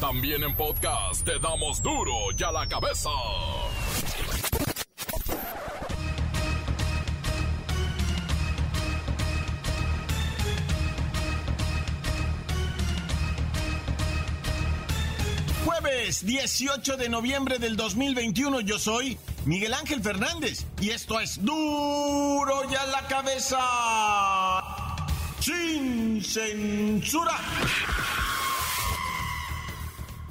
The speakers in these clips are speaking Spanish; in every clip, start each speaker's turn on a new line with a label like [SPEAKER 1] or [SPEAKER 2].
[SPEAKER 1] También en podcast te damos duro y a la cabeza.
[SPEAKER 2] Jueves 18 de noviembre del 2021 yo soy Miguel Ángel Fernández y esto es duro y a la cabeza. Sin censura.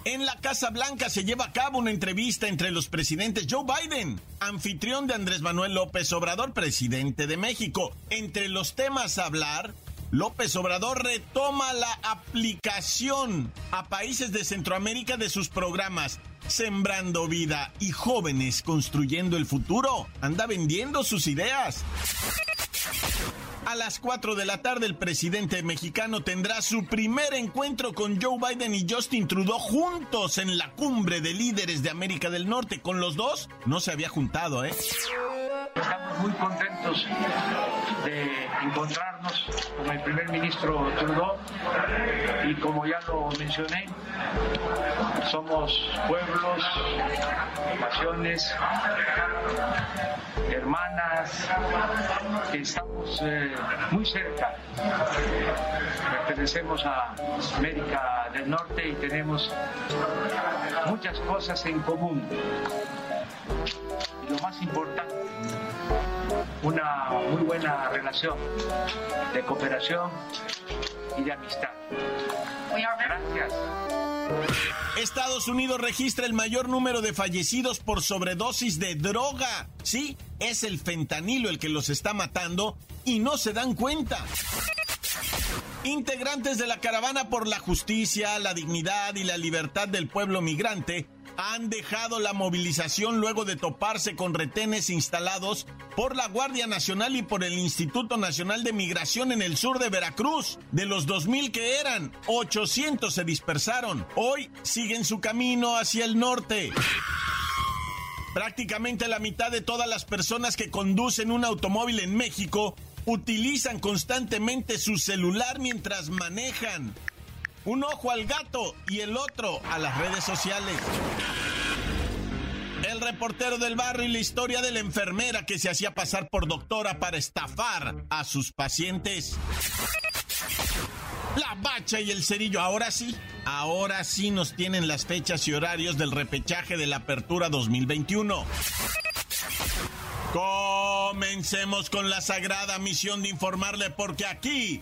[SPEAKER 2] En la Casa Blanca se lleva a cabo una entrevista entre los presidentes Joe Biden, anfitrión de Andrés Manuel López Obrador, presidente de México. Entre los temas a hablar, López Obrador retoma la aplicación a países de Centroamérica de sus programas Sembrando Vida y Jóvenes Construyendo el Futuro. Anda vendiendo sus ideas. A las 4 de la tarde el presidente mexicano tendrá su primer encuentro con Joe Biden y Justin Trudeau juntos en la cumbre de líderes de América del Norte. Con los dos no se había juntado, ¿eh?
[SPEAKER 3] Estamos muy contentos de encontrarnos con el primer ministro Trudeau y como ya lo mencioné, somos pueblos, naciones, hermanas, que estamos eh, muy cerca. Pertenecemos a América del Norte y tenemos muchas cosas en común. Y lo más importante, una muy buena relación de cooperación y de amistad. Gracias.
[SPEAKER 2] Estados Unidos registra el mayor número de fallecidos por sobredosis de droga. Sí, es el fentanilo el que los está matando y no se dan cuenta. Integrantes de la caravana por la justicia, la dignidad y la libertad del pueblo migrante han dejado la movilización luego de toparse con retenes instalados por la Guardia Nacional y por el Instituto Nacional de Migración en el sur de Veracruz. De los 2.000 que eran, 800 se dispersaron. Hoy siguen su camino hacia el norte. Prácticamente la mitad de todas las personas que conducen un automóvil en México utilizan constantemente su celular mientras manejan. Un ojo al gato y el otro a las redes sociales. El reportero del barrio y la historia de la enfermera que se hacía pasar por doctora para estafar a sus pacientes. La bacha y el cerillo, ahora sí, ahora sí nos tienen las fechas y horarios del repechaje de la apertura 2021. Comencemos con la sagrada misión de informarle porque aquí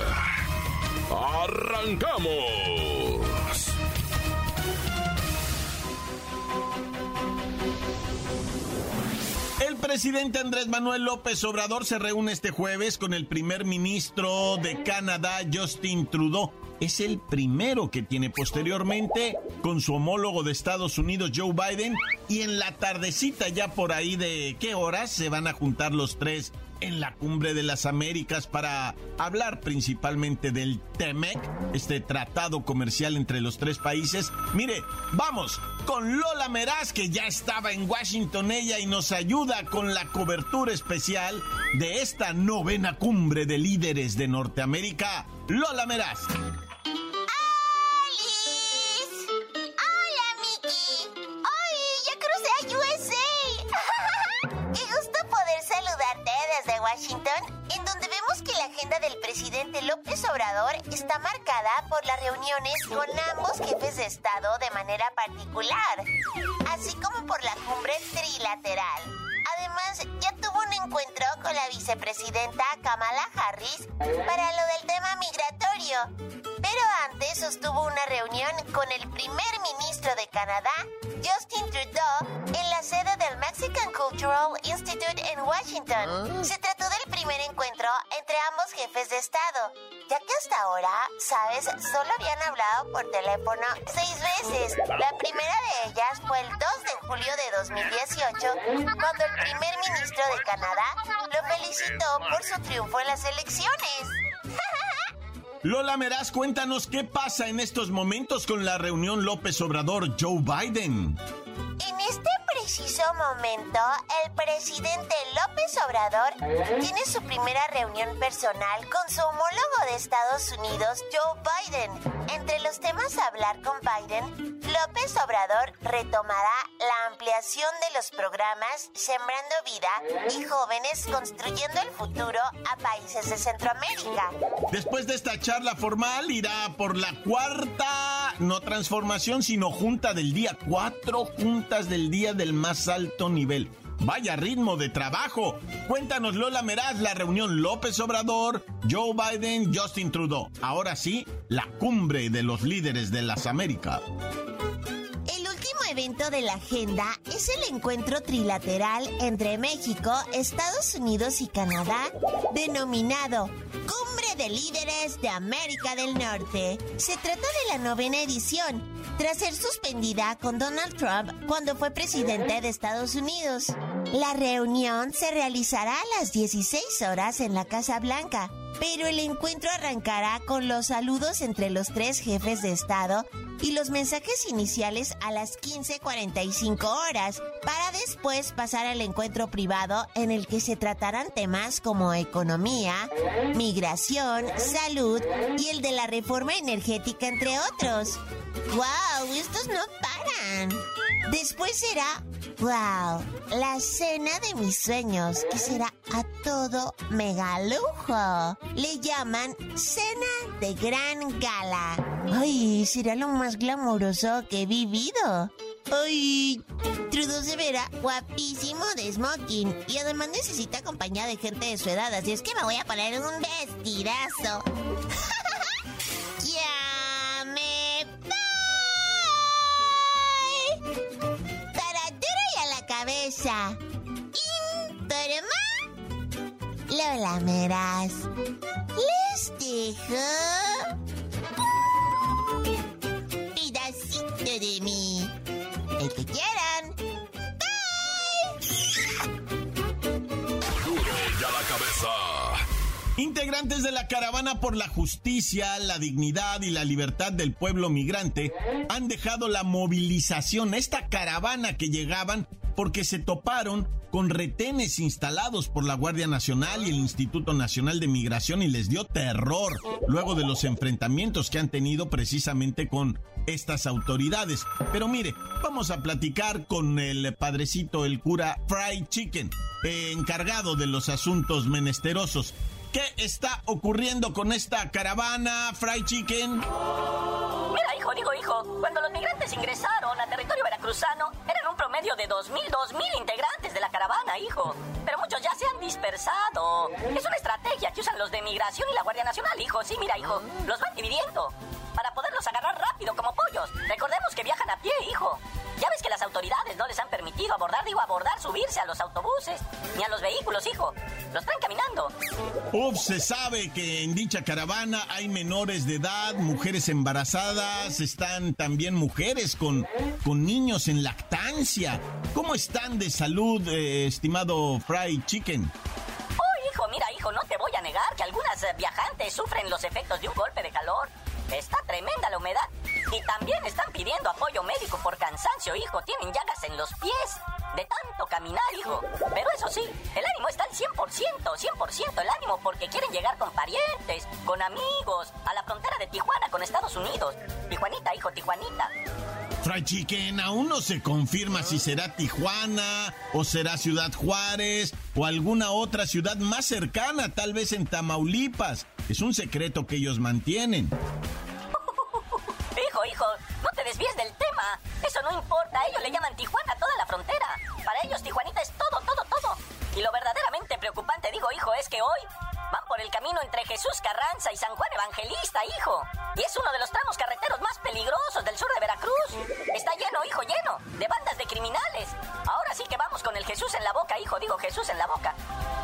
[SPEAKER 1] ¡Arrancamos!
[SPEAKER 2] El presidente Andrés Manuel López Obrador se reúne este jueves con el primer ministro de Canadá, Justin Trudeau. Es el primero que tiene posteriormente con su homólogo de Estados Unidos, Joe Biden, y en la tardecita ya por ahí de qué horas se van a juntar los tres en la cumbre de las Américas para hablar principalmente del TEMEC, este tratado comercial entre los tres países. Mire, vamos con Lola Meraz, que ya estaba en Washington ella y nos ayuda con la cobertura especial de esta novena cumbre de líderes de Norteamérica. Lola Meraz.
[SPEAKER 4] Washington, en donde vemos que la agenda del presidente López Obrador está marcada por las reuniones con ambos jefes de Estado de manera particular, así como por la cumbre trilateral. Además, ya tuvo un encuentro con la vicepresidenta Kamala Harris para lo del tema migratorio. Pero antes sostuvo una reunión con el primer ministro de Canadá, Justin Trudeau en la sede del Mexican Cultural Institute en Washington. Ah. Se trató del primer encuentro entre ambos jefes de Estado, ya que hasta ahora, sabes, solo habían hablado por teléfono seis veces. La primera de ellas fue el 2 de julio de 2018, cuando el primer ministro de Canadá lo felicitó por su triunfo en las elecciones.
[SPEAKER 2] Lola Meraz, cuéntanos qué pasa en estos momentos con la reunión López Obrador-Joe Biden.
[SPEAKER 4] En este preciso momento, el presidente López Obrador tiene su primera reunión personal con su homólogo de Estados Unidos, Joe Biden. Entre los temas a hablar con Biden, López Obrador retomará la ampliación de los programas Sembrando Vida y Jóvenes Construyendo el Futuro a países de Centroamérica.
[SPEAKER 2] Después de esta charla formal, irá por la cuarta, no transformación, sino junta del día, cuatro juntas del día del más alto nivel. Vaya ritmo de trabajo. Cuéntanos, Lola Meraz, la reunión López Obrador, Joe Biden, Justin Trudeau. Ahora sí, la cumbre de los líderes de las Américas
[SPEAKER 4] evento de la agenda es el encuentro trilateral entre México, Estados Unidos y Canadá, denominado Cumbre de Líderes de América del Norte. Se trata de la novena edición, tras ser suspendida con Donald Trump cuando fue presidente de Estados Unidos. La reunión se realizará a las 16 horas en la Casa Blanca pero el encuentro arrancará con los saludos entre los tres jefes de Estado y los mensajes iniciales a las 15.45 horas, para después pasar al encuentro privado en el que se tratarán temas como economía, migración, salud y el de la reforma energética, entre otros. ¡Wow! Estos no paran. Después será, wow, la cena de mis sueños, que será a todo megalujo. Le llaman cena de gran gala. Ay, será lo más glamoroso que he vivido. Ay, Trudeau se verá guapísimo de smoking y además necesita compañía de gente de su edad, así es que me voy a poner un vestidazo. cabeza. Lola Meras. Les dejo pedacito de mí. El que quieran.
[SPEAKER 1] Duro ya la cabeza.
[SPEAKER 2] Integrantes de la Caravana por la Justicia, la Dignidad y la Libertad del Pueblo Migrante han dejado la movilización, esta caravana que llegaban porque se toparon con retenes instalados por la Guardia Nacional y el Instituto Nacional de Migración y les dio terror luego de los enfrentamientos que han tenido precisamente con estas autoridades. Pero mire, vamos a platicar con el padrecito, el cura Fried Chicken, encargado de los asuntos menesterosos. ¿Qué está ocurriendo con esta caravana, Fried Chicken?
[SPEAKER 5] Mira, hijo, digo hijo, cuando los migrantes ingresaron a territorio veracruzano, eran un promedio de 2.000, 2.000 integrantes de la caravana, hijo. Pero muchos ya se han dispersado. Es una estrategia que usan los de migración y la Guardia Nacional, hijo. Sí, mira, hijo, los van dividiendo para poderlos agarrar rápido como pollos. Recordemos que viajan a pie, hijo. Ya ves que las autoridades no les han permitido abordar, digo abordar, subirse a los autobuses, ni a los vehículos, hijo. Los traen caminando.
[SPEAKER 2] Uf, se sabe que en dicha caravana hay menores de edad, mujeres embarazadas, están también mujeres con, con niños en lactancia. ¿Cómo están de salud, eh, estimado Fry Chicken?
[SPEAKER 5] Oh, hijo, mira, hijo, no te voy a negar que algunas eh, viajantes sufren los efectos de un golpe de calor. Está tremenda la humedad. Y también están pidiendo apoyo médico por cansancio, hijo. Tienen llagas en los pies. De tanto caminar, hijo. Pero eso sí, el ánimo está al 100%, 100% el ánimo porque quieren llegar con parientes, con amigos, a la frontera de Tijuana con Estados Unidos. Tijuanita, hijo, Tijuanita.
[SPEAKER 2] Fray Chicken, aún no se confirma si será Tijuana o será Ciudad Juárez o alguna otra ciudad más cercana, tal vez en Tamaulipas. Es un secreto que ellos mantienen
[SPEAKER 5] desvíes del tema. Eso no importa, ellos le llaman Tijuana a toda la frontera. Para ellos Tijuanita es todo, todo, todo. Y lo verdaderamente preocupante, digo, hijo, es que hoy van por el camino entre Jesús Carranza y San Juan Evangelista, hijo. Y es uno de los tramos carreteros más peligrosos del sur de Veracruz. Está lleno, hijo, lleno, de bandas de criminales. Ahora sí que vamos con el Jesús en la boca, hijo, digo Jesús en la boca.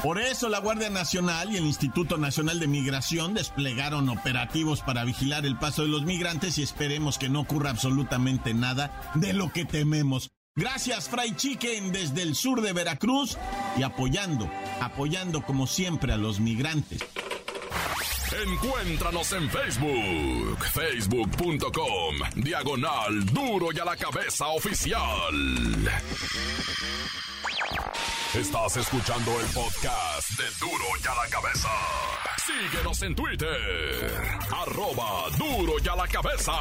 [SPEAKER 6] Por eso la Guardia Nacional y el Instituto Nacional de Migración desplegaron operativos para vigilar el paso de los migrantes y esperemos que no ocurra absolutamente nada de lo que tememos. Gracias, Fray Chicken, desde el sur de Veracruz y apoyando, apoyando como siempre a los migrantes.
[SPEAKER 1] Encuéntranos en Facebook, facebook.com, diagonal duro y a la cabeza oficial. Estás escuchando el podcast de duro y a la cabeza. Síguenos en Twitter, arroba duro y a la cabeza.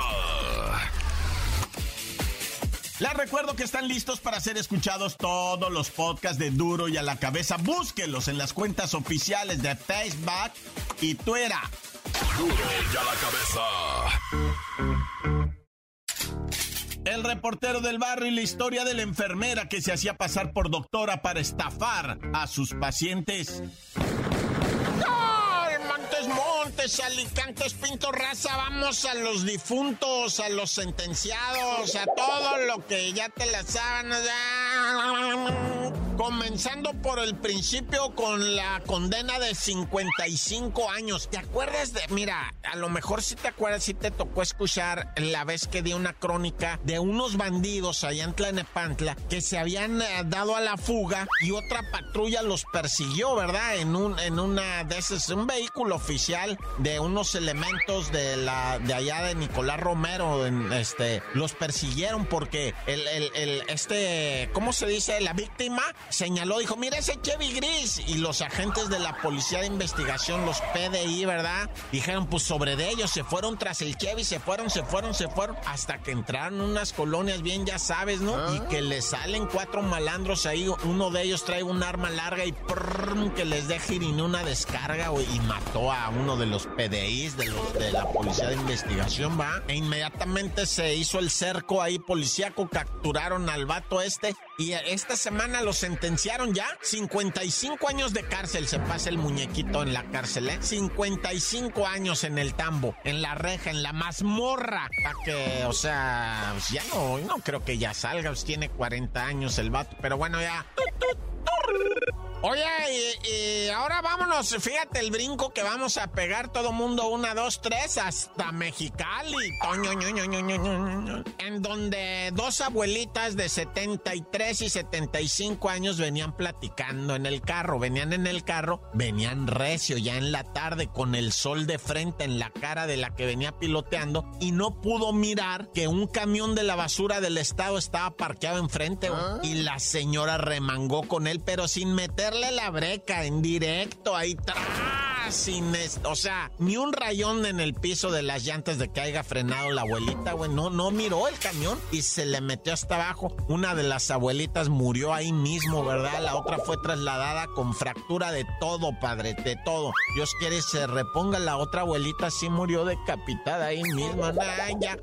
[SPEAKER 6] Les recuerdo que están listos para ser escuchados todos los podcasts de Duro y a la cabeza. Búsquenlos en las cuentas oficiales de Facebook y Twitter.
[SPEAKER 1] Duro y a
[SPEAKER 6] la cabeza. El reportero del barrio y la historia de la enfermera que se hacía pasar por doctora para estafar a sus pacientes. Montes, Alicantes, Pinto Raza, vamos a los difuntos, a los sentenciados, a todo lo que ya te la saben. Comenzando por el principio con la condena de 55 años. ¿Te acuerdas de.? Mira, a lo mejor si te acuerdas, si te tocó escuchar la vez que di una crónica de unos bandidos allá en Tlanepantla que se habían eh, dado a la fuga y otra patrulla los persiguió, ¿verdad? En un en una de esos, un vehículo oficial de unos elementos de la de allá de Nicolás Romero. En, este, los persiguieron porque el, el, este, ¿cómo se dice? La víctima señaló, dijo, mira ese Chevy gris. Y los agentes de la policía de investigación, los PDI, ¿verdad? Dijeron, pues sobre de ellos se fueron tras el Chevy, se fueron, se fueron, se fueron, hasta que entraron unas colonias bien, ya sabes, ¿no? Y ah. que le salen cuatro malandros ahí, uno de ellos trae un arma larga y que les deje ir en una descarga, y mató a uno de los PDIs de, los, de la policía de investigación, ¿va? E inmediatamente se hizo el cerco ahí policíaco, capturaron al vato este y esta semana lo sentenciaron ya. 55 años de cárcel se pasa el muñequito en la cárcel, ¿eh? 55 años en el tambo, en la reja, en la mazmorra. Para que, o sea, pues ya no, no creo que ya salga. Pues tiene 40 años el vato, pero bueno, ya. Oye, y, ahora vámonos, fíjate el brinco que vamos a pegar todo mundo, una, dos, tres, hasta Mexicali. En donde dos abuelitas de 73 y 75 años venían platicando en el carro, venían en el carro, venían recio ya en la tarde con el sol de frente en la cara de la que venía piloteando y no pudo mirar que un camión de la basura del estado estaba parqueado enfrente ¿Ah? y la señora remangó con él, pero sin meter la breca en directo ahí atrás, sin o sea, ni un rayón en el piso de las llantas de que haya frenado la abuelita, güey. No, no miró el camión y se le metió hasta abajo. Una de las abuelitas murió ahí mismo, ¿verdad? La otra fue trasladada con fractura de todo, padre, de todo. Dios quiere se reponga. La otra abuelita sí murió decapitada ahí mismo. Nah, ya.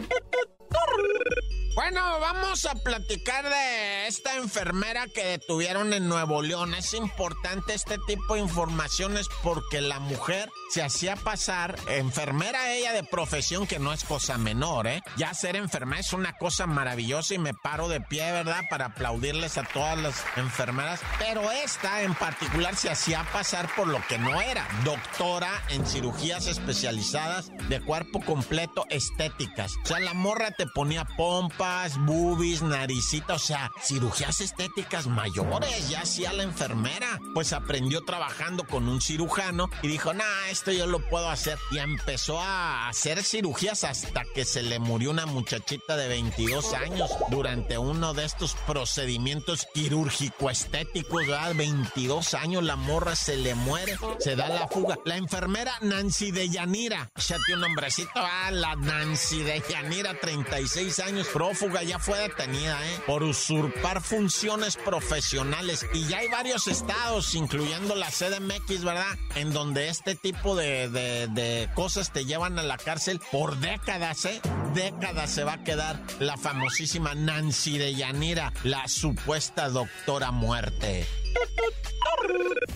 [SPEAKER 6] Bueno, vamos a platicar de esta enfermera que detuvieron en Nuevo León. Es importante este tipo de informaciones porque la mujer se hacía pasar enfermera ella de profesión que no es cosa menor, ¿eh? Ya ser enfermera es una cosa maravillosa y me paro de pie, ¿verdad? Para aplaudirles a todas las enfermeras. Pero esta en particular se hacía pasar por lo que no era. Doctora en cirugías especializadas de cuerpo completo estéticas. O sea, la morra te ponía pompa boobies, naricita, o sea, cirugías estéticas mayores, ya hacía la enfermera. Pues aprendió trabajando con un cirujano y dijo, nah, esto yo lo puedo hacer. Y empezó a hacer cirugías hasta que se le murió una muchachita de 22 años durante uno de estos procedimientos quirúrgico-estéticos, ¿verdad? 22 años, la morra se le muere, se da la fuga. La enfermera Nancy de Yanira, ya tiene un nombrecito, ah, la Nancy de Yanira, 36 años, pro fuga ya fue detenida, ¿eh? Por usurpar funciones profesionales. Y ya hay varios estados, incluyendo la CDMX, ¿verdad? En donde este tipo de, de cosas te llevan a la cárcel por décadas, ¿eh? Décadas se va a quedar la famosísima Nancy de Yanira, la supuesta doctora muerte.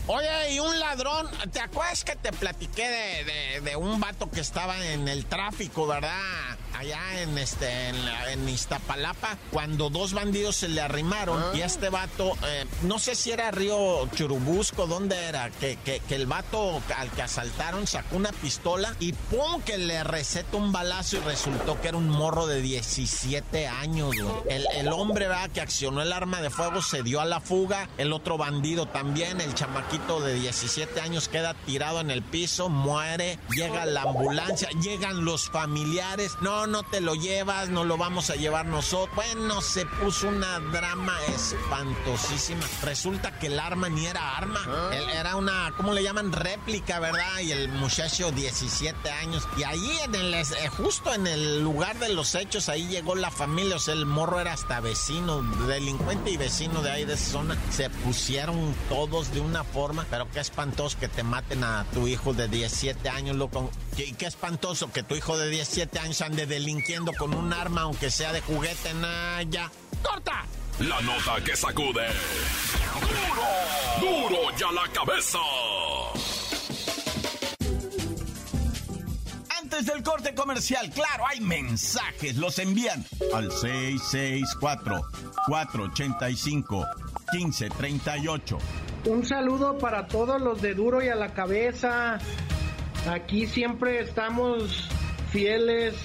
[SPEAKER 6] Oye, y un ladrón, ¿te acuerdas que te platiqué de, de, un vato que estaba en el tráfico, verdad? Allá en este en, Iztapalapa cuando dos bandidos se le arrimaron y este vato, eh, no sé si era Río Churubusco, ¿dónde era? Que, que, el vato al que asaltaron sacó una pistola y ¡pum! que le receta un balazo y resultó que era un morro de 17 años. El, el hombre ¿verdad? que accionó el arma de fuego se dio a la fuga, el otro bandido también, el chamaquito de 17 años queda tirado en el piso, muere, llega la ambulancia, llegan los familiares, no, no te lo llevas, no lo vamos a llevar nosotros. Bueno, se puso una drama espantosísima. Resulta que el arma ni era arma, ¿Ah? era una, ¿cómo le llaman? Réplica, ¿verdad? Y el muchacho 17 años. Y ahí en el, eh, justo en el lugar de los hechos, ahí llegó la familia, o sea, el morro era hasta vecino, delincuente y vecino de ahí de esa zona. Se pusieron todos de una forma, pero qué espantoso que te maten a tu hijo de 17 años, loco. Y qué espantoso que tu hijo de 17 años ande delinquiendo con un arma, aunque sea de juguete, nada, ya. ¡Corta!
[SPEAKER 1] La nota que sacude. ¡Duro! ¡Duro ya la cabeza!
[SPEAKER 6] Antes del corte comercial, claro, hay mensajes. Los envían al 664-485-1538.
[SPEAKER 7] Un saludo para todos los de Duro y a la cabeza. Aquí siempre estamos fieles,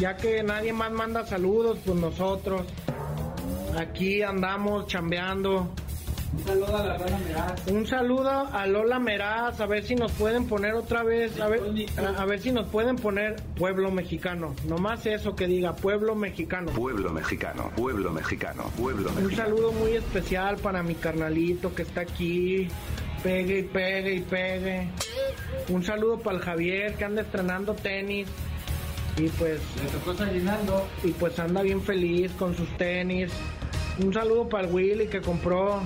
[SPEAKER 7] ya que nadie más manda saludos, pues nosotros. Aquí andamos chambeando.
[SPEAKER 8] Un saludo a la Lola Meraz.
[SPEAKER 7] Un saludo a Lola Meraz, a ver si nos pueden poner otra vez, a ver, a, ver si nos pueden poner pueblo mexicano. Nomás eso que diga, pueblo mexicano.
[SPEAKER 9] Pueblo mexicano, pueblo mexicano, pueblo mexicano.
[SPEAKER 7] Un saludo muy especial para mi carnalito que está aquí. Pegue y pegue y pegue. Un saludo para el Javier que anda estrenando tenis. Y pues. Y pues anda bien feliz con sus tenis. Un saludo para el Willy que compró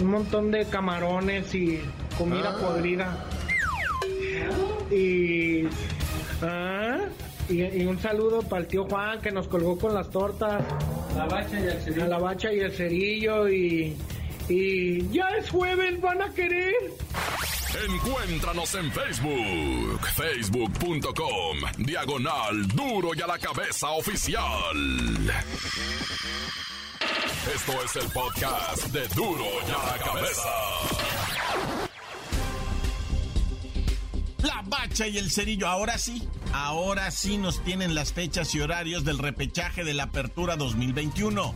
[SPEAKER 7] un montón de camarones y comida ah. podrida. Y, ah, y, un saludo para el tío Juan que nos colgó con las tortas.
[SPEAKER 8] La bacha y el cerillo.
[SPEAKER 7] la bacha y el cerillo y, y ya es jueves, van a querer.
[SPEAKER 1] Encuéntranos en Facebook, facebook.com, diagonal duro y a la cabeza oficial. Esto es el podcast de Duro y a la Cabeza.
[SPEAKER 6] La bacha y el cerillo, ahora sí, ahora sí nos tienen las fechas y horarios del repechaje de la Apertura 2021.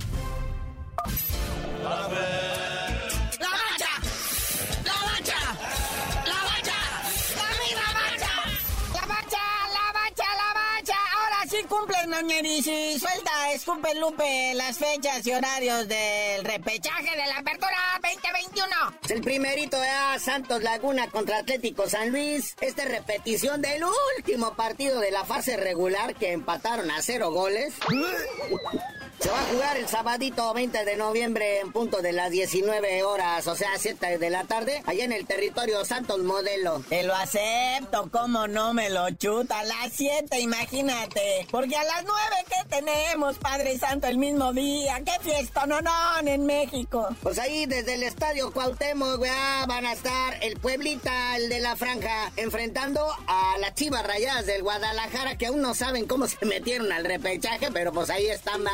[SPEAKER 10] Y suelta, escupe Lupe, las fechas y horarios del repechaje de la apertura 2021.
[SPEAKER 11] El primerito de Santos Laguna contra Atlético San Luis. Esta repetición del último partido de la fase regular que empataron a cero goles. Se va a jugar el sabadito 20 de noviembre en punto de las 19 horas, o sea, 7 de la tarde, allá en el territorio Santos Modelo.
[SPEAKER 10] Te lo acepto, cómo no me lo chuta. A las 7, imagínate. Porque a las 9, ¿qué tenemos, Padre Santo, el mismo día? ¡Qué fiesta, no, no, en México!
[SPEAKER 11] Pues ahí desde el estadio Cuauhtémoc, van a estar el Pueblita, el de la Franja, enfrentando a las Chivas Rayadas del Guadalajara, que aún no saben cómo se metieron al repechaje, pero pues ahí están, va.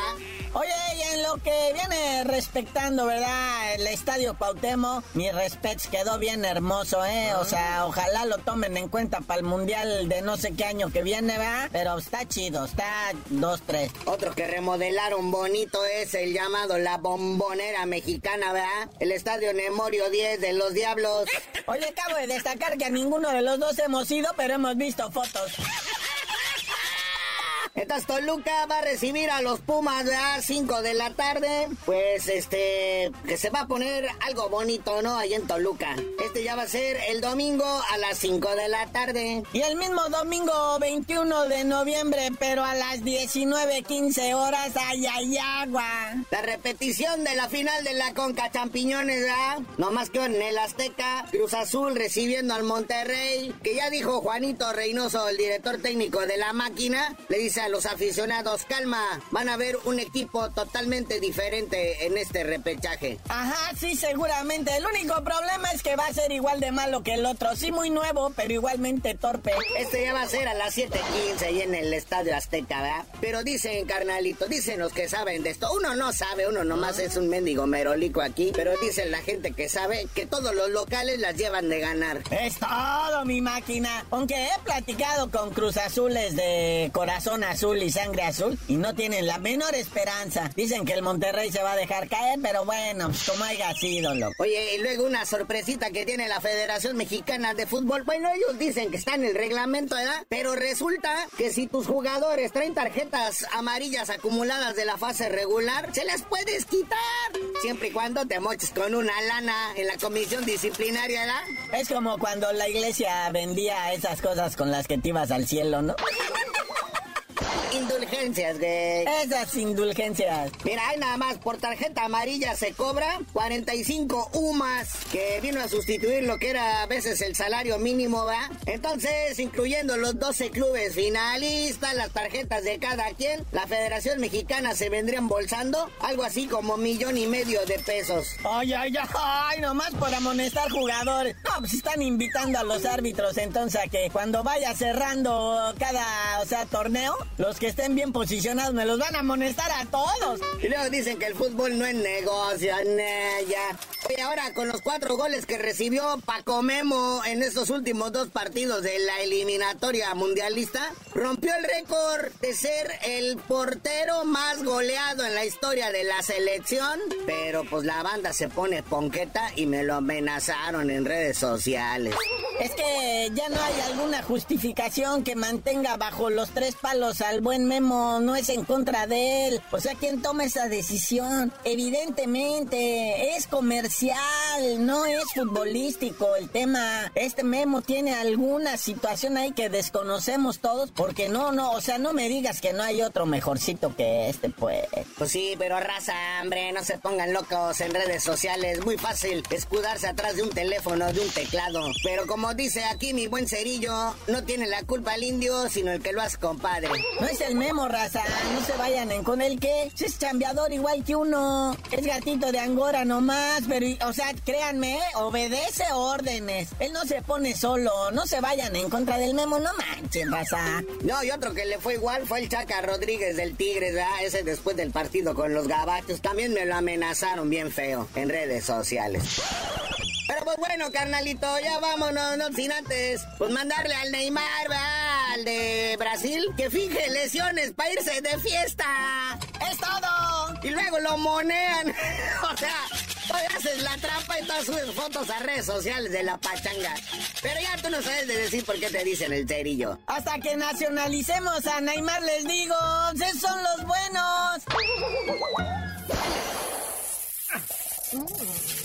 [SPEAKER 10] Oye, y en lo que viene respectando, ¿verdad? El estadio Pautemo, mi respeto quedó bien hermoso, ¿eh? O sea, ojalá lo tomen en cuenta para el mundial de no sé qué año que viene, ¿verdad? Pero está chido, está 2-3.
[SPEAKER 11] Otro que remodelaron bonito es el llamado La Bombonera Mexicana, ¿verdad? El estadio Nemorio 10 de los Diablos.
[SPEAKER 10] Oye, acabo de destacar que a ninguno de los dos hemos ido, pero hemos visto fotos.
[SPEAKER 11] Entonces Toluca va a recibir a los Pumas a 5 de la tarde. Pues este, que se va a poner algo bonito, ¿no? Ahí en Toluca. Este ya va a ser el domingo a las 5 de la tarde.
[SPEAKER 10] Y el mismo domingo 21 de noviembre, pero a las 19.15 horas, ay, ay, agua.
[SPEAKER 11] La repetición de la final de la Conca Champiñones, ¿verdad? No más que en el Azteca, Cruz Azul recibiendo al Monterrey, que ya dijo Juanito Reynoso, el director técnico de la máquina, le dice a los aficionados, calma, van a ver un equipo totalmente diferente en este repechaje.
[SPEAKER 10] Ajá, sí, seguramente. El único problema es que va a ser igual de malo que el otro. Sí, muy nuevo, pero igualmente torpe.
[SPEAKER 11] Este ya va a ser a las 7:15 ahí en el Estadio Azteca, ¿verdad? Pero dicen, carnalito, dicen los que saben de esto. Uno no sabe, uno nomás es un mendigo merolico aquí, pero dicen la gente que sabe que todos los locales las llevan de ganar.
[SPEAKER 10] Es todo, mi máquina. Aunque he platicado con Cruz Azules de corazón azul y sangre azul y no tienen la menor esperanza. Dicen que el Monterrey se va a dejar caer, pero bueno, pues como haya sido, loco.
[SPEAKER 11] Oye, y luego una sorpresita que tiene la Federación Mexicana de Fútbol. Bueno, ellos dicen que está en el reglamento, ¿verdad? Pero resulta que si tus jugadores traen tarjetas amarillas acumuladas de la fase regular, se las puedes quitar. Siempre y cuando te moches con una lana en la comisión disciplinaria, ¿verdad?
[SPEAKER 10] Es como cuando la iglesia vendía esas cosas con las que te ibas al cielo, ¿no?
[SPEAKER 11] Indulgencias, güey.
[SPEAKER 10] Esas indulgencias.
[SPEAKER 11] Mira, hay nada más, por tarjeta amarilla se cobra 45 UMAS, que vino a sustituir lo que era a veces el salario mínimo, ¿va? Entonces, incluyendo los 12 clubes finalistas, las tarjetas de cada quien, la Federación Mexicana se vendría embolsando algo así como millón y medio de pesos.
[SPEAKER 10] Ay, ay, ay, ay, nomás por amonestar jugadores. No, pues están invitando a los árbitros entonces a que cuando vaya cerrando cada, o sea, torneo, los que estén bien posicionados me los van a amonestar a todos.
[SPEAKER 11] Y luego dicen que el fútbol no es negocio. Y ahora con los cuatro goles que recibió Paco Memo en estos últimos dos partidos de la eliminatoria mundialista, rompió el récord de ser el portero más goleado en la historia de la selección. Pero pues la banda se pone ponqueta y me lo amenazaron en redes sociales.
[SPEAKER 10] Es que ya no hay alguna justificación que mantenga bajo los tres palos al buen Memo, no es en contra de él. O sea, ¿quién toma esa decisión? Evidentemente, es comercial, no es futbolístico el tema. Este Memo tiene alguna situación ahí que desconocemos todos, porque no, no, o sea, no me digas que no hay otro mejorcito que este, pues.
[SPEAKER 11] Pues sí, pero raza, hombre, no se pongan locos en redes sociales. Muy fácil escudarse atrás de un teléfono, de un teclado. Pero como dice aquí mi buen cerillo, no tiene la culpa el indio, sino el que lo hace compadre.
[SPEAKER 10] No es el memo, raza. No se vayan en con el que es chambeador igual que uno. Es gatito de Angora nomás. Pero, o sea, créanme, obedece órdenes. Él no se pone solo. No se vayan en contra del memo, no manchen, raza.
[SPEAKER 11] No, y otro que le fue igual fue el Chaca Rodríguez del Tigres, ¿verdad? Ese después del partido con los gabachos. También me lo amenazaron bien feo en redes sociales. Pero pues bueno, carnalito, ya vámonos, no sin antes, pues mandarle al Neymar, ¿verdad? Al de Brasil, que finge lesiones para irse de fiesta.
[SPEAKER 10] ¡Es todo!
[SPEAKER 11] Y luego lo monean. o sea, hoy haces la trampa y todas subes fotos a redes sociales de la pachanga. Pero ya tú no sabes de decir por qué te dicen el cerillo.
[SPEAKER 10] Hasta que nacionalicemos a Neymar, les digo, esos son los buenos.